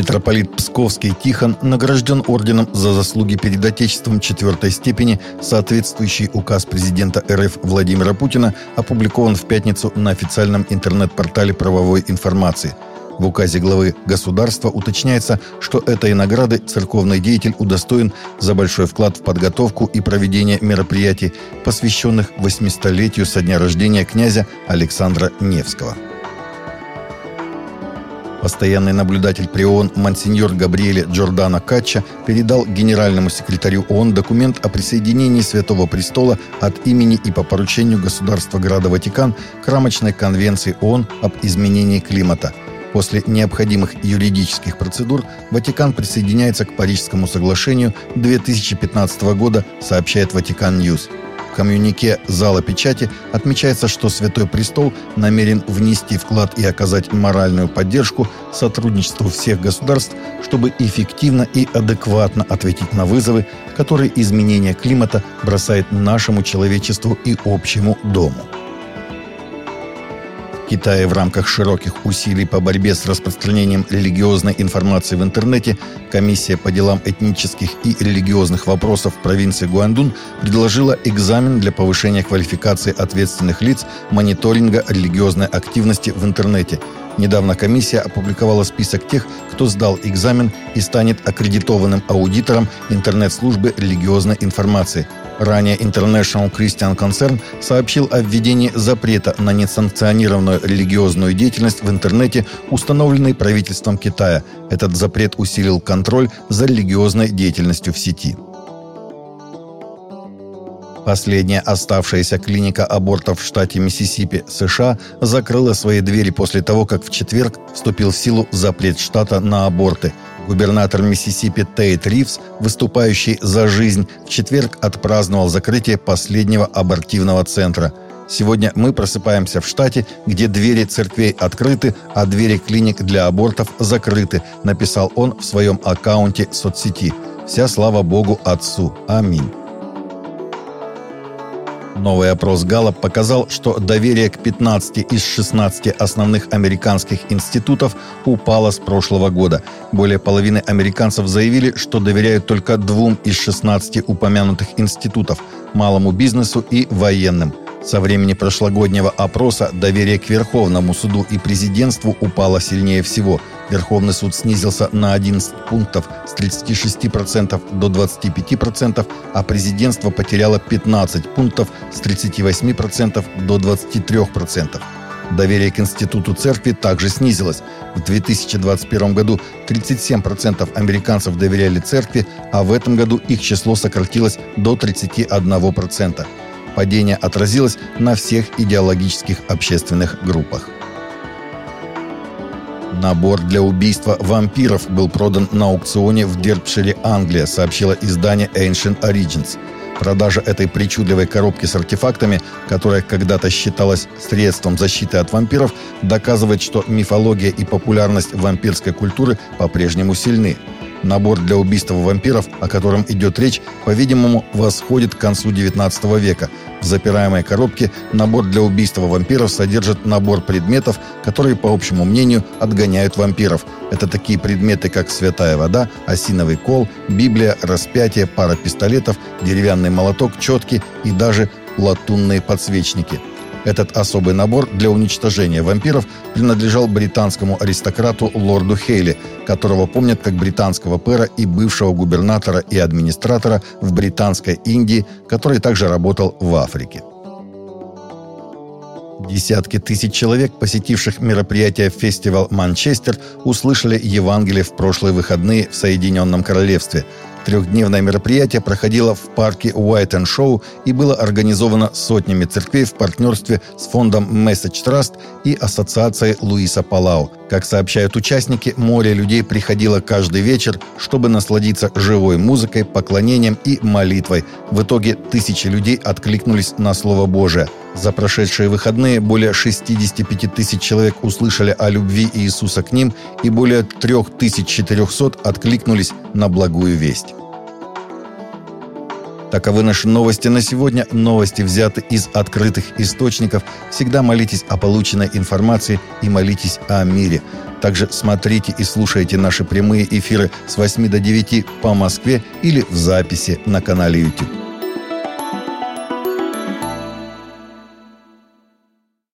Митрополит Псковский Тихон награжден орденом за заслуги перед Отечеством четвертой степени, соответствующий указ президента РФ Владимира Путина опубликован в пятницу на официальном интернет-портале правовой информации. В указе главы государства уточняется, что этой награды церковный деятель удостоен за большой вклад в подготовку и проведение мероприятий, посвященных 800-летию со дня рождения князя Александра Невского. Постоянный наблюдатель при ООН Монсеньор Габриэле Джордано Качча передал генеральному секретарю ООН документ о присоединении Святого Престола от имени и по поручению государства Града Ватикан к рамочной конвенции ООН об изменении климата. После необходимых юридических процедур Ватикан присоединяется к Парижскому соглашению 2015 года, сообщает Vatican News. Коммюнике зала печати отмечается, что Святой Престол намерен внести вклад и оказать моральную поддержку сотрудничеству всех государств, чтобы эффективно и адекватно ответить на вызовы, которые изменение климата бросает нашему человечеству и общему дому. Китае в рамках широких усилий по борьбе с распространением религиозной информации в интернете Комиссия по делам этнических и религиозных вопросов провинции Гуандун предложила экзамен для повышения квалификации ответственных лиц мониторинга религиозной активности в интернете – Недавно комиссия опубликовала список тех, кто сдал экзамен и станет аккредитованным аудитором интернет-службы религиозной информации. Ранее International Christian Concern сообщил о введении запрета на несанкционированную религиозную деятельность в интернете, установленный правительством Китая. Этот запрет усилил контроль за религиозной деятельностью в сети. Последняя оставшаяся клиника абортов в штате Миссисипи, США, закрыла свои двери после того, как в четверг вступил в силу запрет штата на аборты. Губернатор Миссисипи Тейт Ривз, выступающий за жизнь, в четверг отпраздновал закрытие последнего абортивного центра. Сегодня мы просыпаемся в штате, где двери церквей открыты, а двери клиник для абортов закрыты, написал он в своем аккаунте соцсети. Вся слава Богу Отцу. Аминь. Новый опрос Галлоп показал, что доверие к 15 из 16 основных американских институтов упало с прошлого года. Более половины американцев заявили, что доверяют только двум из 16 упомянутых институтов – малому бизнесу и военным – со времени прошлогоднего опроса доверие к Верховному суду и президентству упало сильнее всего. Верховный суд снизился на 11 пунктов с 36% до 25%, а президентство потеряло 15 пунктов с 38% до 23%. Доверие к Институту Церкви также снизилось. В 2021 году 37% американцев доверяли Церкви, а в этом году их число сократилось до 31%. Падение отразилось на всех идеологических общественных группах. Набор для убийства вампиров был продан на аукционе в Дерпшире, Англия, сообщило издание Ancient Origins. Продажа этой причудливой коробки с артефактами, которая когда-то считалась средством защиты от вампиров, доказывает, что мифология и популярность вампирской культуры по-прежнему сильны. Набор для убийства вампиров, о котором идет речь, по-видимому, восходит к концу XIX века. В запираемой коробке набор для убийства вампиров содержит набор предметов, которые, по общему мнению, отгоняют вампиров. Это такие предметы, как святая вода, осиновый кол, Библия, распятие, пара пистолетов, деревянный молоток, четки и даже латунные подсвечники – этот особый набор для уничтожения вампиров принадлежал британскому аристократу лорду Хейли, которого помнят как британского пэра и бывшего губернатора и администратора в Британской Индии, который также работал в Африке. Десятки тысяч человек, посетивших мероприятие «Фестивал Манчестер», услышали Евангелие в прошлые выходные в Соединенном Королевстве – Трехдневное мероприятие проходило в парке White and Show и было организовано сотнями церквей в партнерстве с фондом Message Trust и ассоциацией Луиса Палау. Как сообщают участники, море людей приходило каждый вечер, чтобы насладиться живой музыкой, поклонением и молитвой. В итоге тысячи людей откликнулись на Слово Божие. За прошедшие выходные более 65 тысяч человек услышали о любви Иисуса к ним и более 3400 откликнулись на благую весть. Таковы наши новости на сегодня. Новости взяты из открытых источников. Всегда молитесь о полученной информации и молитесь о мире. Также смотрите и слушайте наши прямые эфиры с 8 до 9 по Москве или в записи на канале YouTube.